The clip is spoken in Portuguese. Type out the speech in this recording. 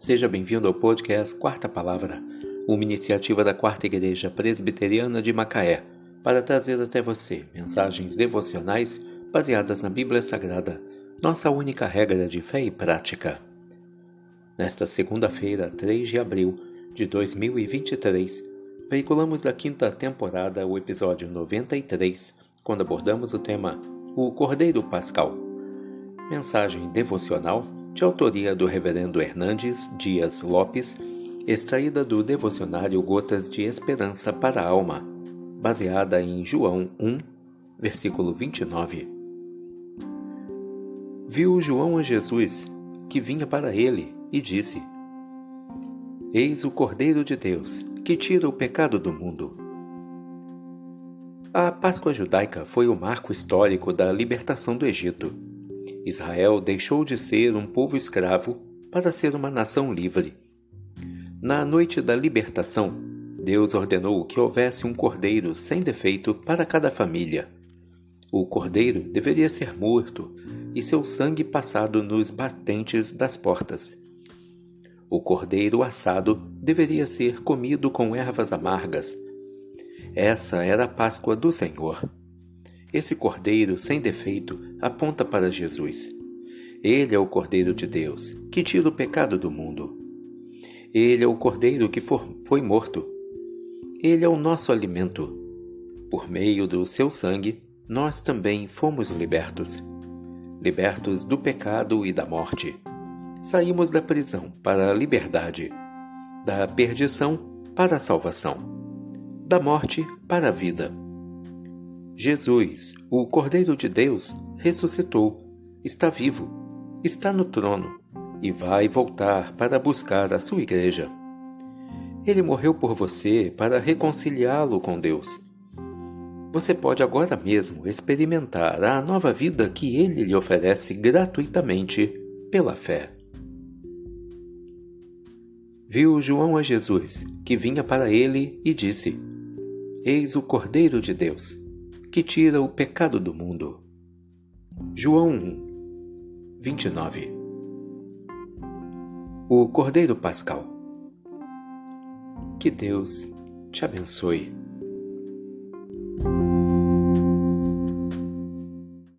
Seja bem-vindo ao podcast Quarta Palavra, uma iniciativa da Quarta Igreja Presbiteriana de Macaé, para trazer até você mensagens devocionais baseadas na Bíblia Sagrada, nossa única regra de fé e prática. Nesta segunda-feira, 3 de abril de 2023, veiculamos da quinta temporada o episódio 93, quando abordamos o tema O Cordeiro Pascal. Mensagem devocional de autoria do Reverendo Hernandes Dias Lopes, extraída do devocionário Gotas de Esperança para a Alma, baseada em João 1, versículo 29. Viu João a Jesus, que vinha para ele, e disse: Eis o Cordeiro de Deus, que tira o pecado do mundo. A Páscoa judaica foi o marco histórico da libertação do Egito Israel deixou de ser um povo escravo para ser uma nação livre. Na noite da libertação, Deus ordenou que houvesse um cordeiro sem defeito para cada família. O cordeiro deveria ser morto e seu sangue passado nos batentes das portas. O cordeiro assado deveria ser comido com ervas amargas. Essa era a Páscoa do Senhor. Esse cordeiro sem defeito aponta para Jesus. Ele é o Cordeiro de Deus, que tira o pecado do mundo. Ele é o Cordeiro que for, foi morto. Ele é o nosso alimento. Por meio do seu sangue, nós também fomos libertos. Libertos do pecado e da morte. Saímos da prisão para a liberdade, da perdição para a salvação, da morte para a vida. Jesus, o Cordeiro de Deus, ressuscitou, está vivo, está no trono e vai voltar para buscar a sua igreja. Ele morreu por você para reconciliá-lo com Deus. Você pode agora mesmo experimentar a nova vida que ele lhe oferece gratuitamente pela fé. Viu João a Jesus, que vinha para ele, e disse: Eis o Cordeiro de Deus que tira o pecado do mundo. João 1, 29 O Cordeiro Pascal Que Deus te abençoe.